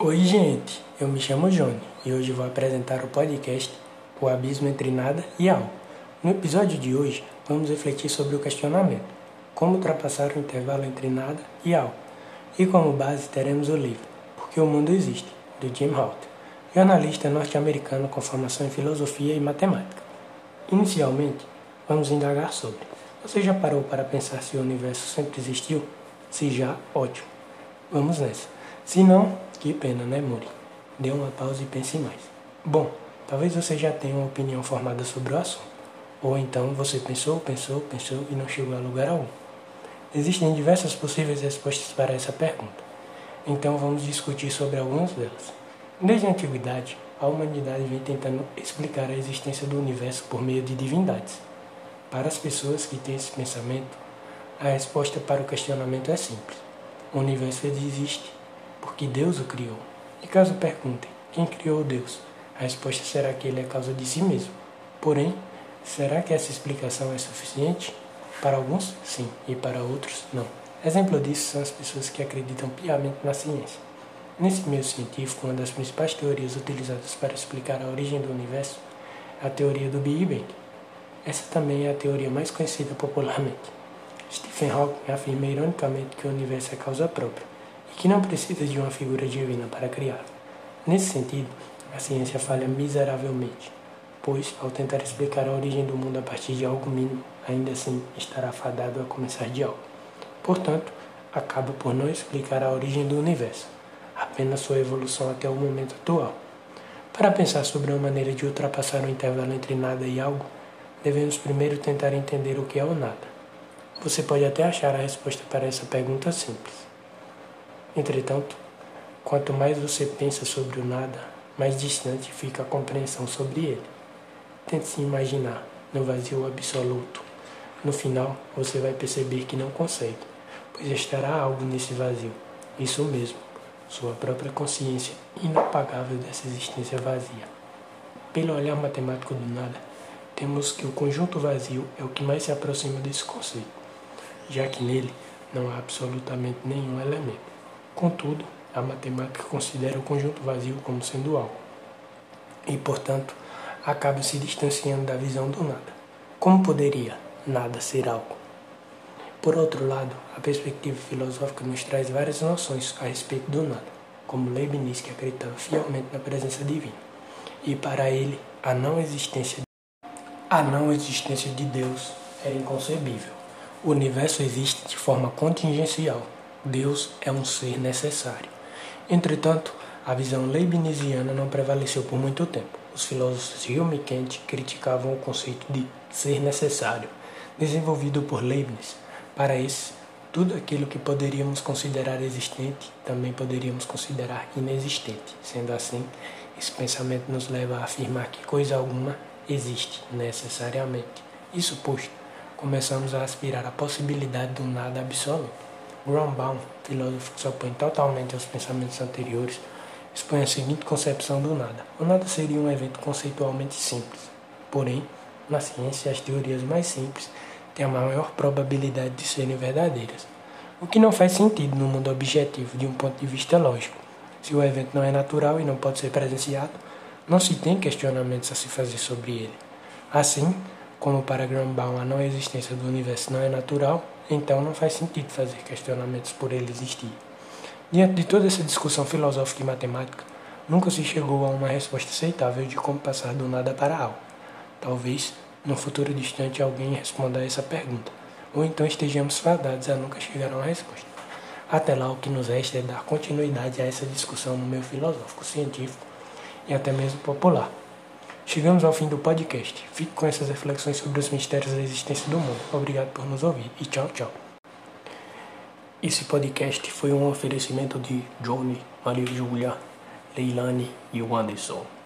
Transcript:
Oi, gente, eu me chamo Johnny e hoje vou apresentar o podcast O Abismo entre Nada e Algo. No episódio de hoje, vamos refletir sobre o questionamento: como ultrapassar o intervalo entre nada e algo. E como base teremos o livro Porque o Mundo Existe, de Jim Holt, jornalista norte-americano com formação em filosofia e matemática. Inicialmente, vamos indagar sobre: você já parou para pensar se o universo sempre existiu? Se já, ótimo. Vamos nessa. Se não, que pena, né, Muri? Dê uma pausa e pense mais. Bom, talvez você já tenha uma opinião formada sobre o assunto. Ou então você pensou, pensou, pensou e não chegou a lugar algum. Existem diversas possíveis respostas para essa pergunta. Então vamos discutir sobre algumas delas. Desde a antiguidade, a humanidade vem tentando explicar a existência do universo por meio de divindades. Para as pessoas que têm esse pensamento, a resposta para o questionamento é simples. O universo existe porque Deus o criou. E caso perguntem, quem criou Deus? A resposta será que ele é causa de si mesmo. Porém, será que essa explicação é suficiente? Para alguns, sim, e para outros, não. Exemplo disso são as pessoas que acreditam piamente na ciência. Nesse meio científico, uma das principais teorias utilizadas para explicar a origem do universo é a teoria do Big Bang. Essa também é a teoria mais conhecida popularmente. Stephen Hawking afirma ironicamente que o universo é causa própria que não precisa de uma figura divina para criá-lo. Nesse sentido, a ciência falha miseravelmente, pois, ao tentar explicar a origem do mundo a partir de algo mínimo, ainda assim estará fadado a começar de algo. Portanto, acaba por não explicar a origem do universo, apenas sua evolução até o momento atual. Para pensar sobre uma maneira de ultrapassar o intervalo entre nada e algo, devemos primeiro tentar entender o que é o nada. Você pode até achar a resposta para essa pergunta simples. Entretanto, quanto mais você pensa sobre o nada, mais distante fica a compreensão sobre ele. Tente se imaginar no vazio absoluto. No final, você vai perceber que não consegue, pois estará algo nesse vazio. Isso mesmo, sua própria consciência inapagável dessa existência vazia. Pelo olhar matemático do nada, temos que o conjunto vazio é o que mais se aproxima desse conceito, já que nele não há absolutamente nenhum elemento. Contudo, a matemática considera o conjunto vazio como sendo algo, e, portanto, acaba se distanciando da visão do nada. Como poderia nada ser algo? Por outro lado, a perspectiva filosófica nos traz várias noções a respeito do nada, como Leibniz, que acreditava fielmente na presença divina, e para ele a não existência a não existência de Deus era inconcebível. O universo existe de forma contingencial, Deus é um ser necessário. Entretanto, a visão leibniziana não prevaleceu por muito tempo. Os filósofos Hume e Kant criticavam o conceito de ser necessário, desenvolvido por Leibniz. Para esse, tudo aquilo que poderíamos considerar existente também poderíamos considerar inexistente. Sendo assim, esse pensamento nos leva a afirmar que coisa alguma existe necessariamente. Isso posto, começamos a aspirar à possibilidade do nada absoluto. Grombaum, filósofo que se opõe totalmente aos pensamentos anteriores, expõe a seguinte concepção do nada. O nada seria um evento conceitualmente simples. Porém, na ciência, as teorias mais simples têm a maior probabilidade de serem verdadeiras, o que não faz sentido no mundo objetivo de um ponto de vista lógico. Se o evento não é natural e não pode ser presenciado, não se tem questionamentos a se fazer sobre ele. Assim, como para Grombaum a não existência do universo não é natural, então não faz sentido fazer questionamentos por ele existir. Diante de toda essa discussão filosófica e matemática, nunca se chegou a uma resposta aceitável de como passar do nada para algo. Talvez, no futuro distante, alguém responda a essa pergunta, ou então estejamos fadados a nunca chegar a uma resposta. Até lá, o que nos resta é dar continuidade a essa discussão no meio filosófico, científico e até mesmo popular. Chegamos ao fim do podcast. Fique com essas reflexões sobre os mistérios da existência do mundo. Obrigado por nos ouvir e tchau, tchau. Esse podcast foi um oferecimento de Johnny, Maria Julia, Leilani e o Anderson.